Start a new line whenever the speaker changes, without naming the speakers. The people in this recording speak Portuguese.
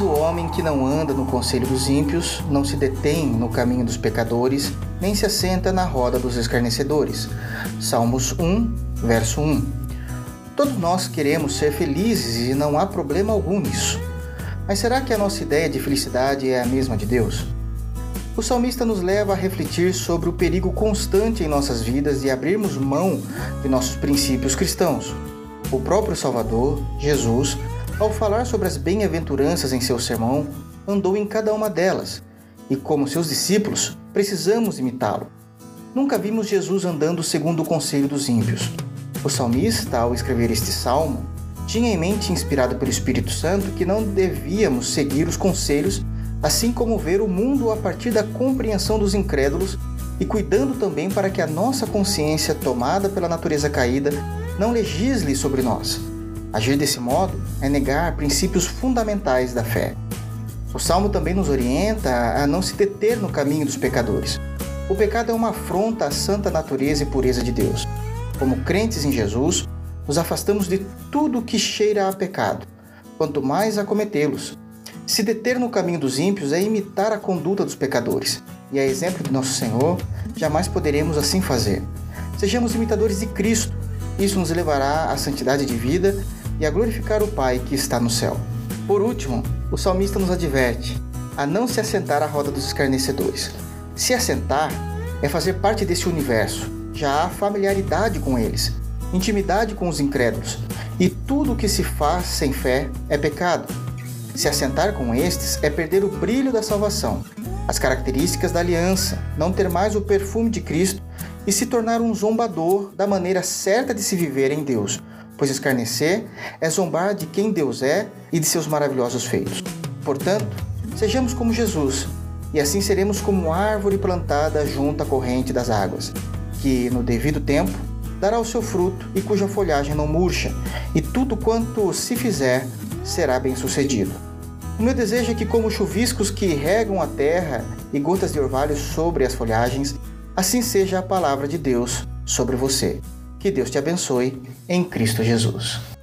o homem que não anda no conselho dos ímpios, não se detém no caminho dos pecadores, nem se assenta na roda dos escarnecedores. Salmos 1, verso 1. Todos nós queremos ser felizes e não há problema algum nisso. Mas será que a nossa ideia de felicidade é a mesma de Deus? O salmista nos leva a refletir sobre o perigo constante em nossas vidas de abrirmos mão de nossos princípios cristãos. O próprio Salvador, Jesus, ao falar sobre as bem-aventuranças em seu sermão, andou em cada uma delas, e como seus discípulos, precisamos imitá-lo. Nunca vimos Jesus andando segundo o conselho dos ímpios. O salmista, ao escrever este salmo, tinha em mente, inspirado pelo Espírito Santo, que não devíamos seguir os conselhos, assim como ver o mundo a partir da compreensão dos incrédulos e cuidando também para que a nossa consciência, tomada pela natureza caída, não legisle sobre nós Agir desse modo é negar princípios fundamentais da fé. O salmo também nos orienta a não se deter no caminho dos pecadores. O pecado é uma afronta à santa natureza e pureza de Deus. Como crentes em Jesus, nos afastamos de tudo que cheira a pecado, quanto mais a cometê-los. Se deter no caminho dos ímpios é imitar a conduta dos pecadores, e a exemplo de nosso Senhor, jamais poderemos assim fazer. Sejamos imitadores de Cristo. Isso nos levará à santidade de vida e a glorificar o Pai que está no céu. Por último, o salmista nos adverte a não se assentar à roda dos escarnecedores. Se assentar é fazer parte desse universo, já há familiaridade com eles, intimidade com os incrédulos, e tudo o que se faz sem fé é pecado. Se assentar com estes é perder o brilho da salvação, as características da aliança, não ter mais o perfume de Cristo e se tornar um zombador da maneira certa de se viver em Deus, pois escarnecer é zombar de quem Deus é e de seus maravilhosos feitos. Portanto, sejamos como Jesus, e assim seremos como árvore plantada junto à corrente das águas, que, no devido tempo, dará o seu fruto e cuja folhagem não murcha, e tudo quanto se fizer será bem-sucedido. O meu desejo é que, como chuviscos que regam a terra e gotas de orvalho sobre as folhagens, assim seja a palavra de Deus sobre você. Que Deus te abençoe em Cristo Jesus.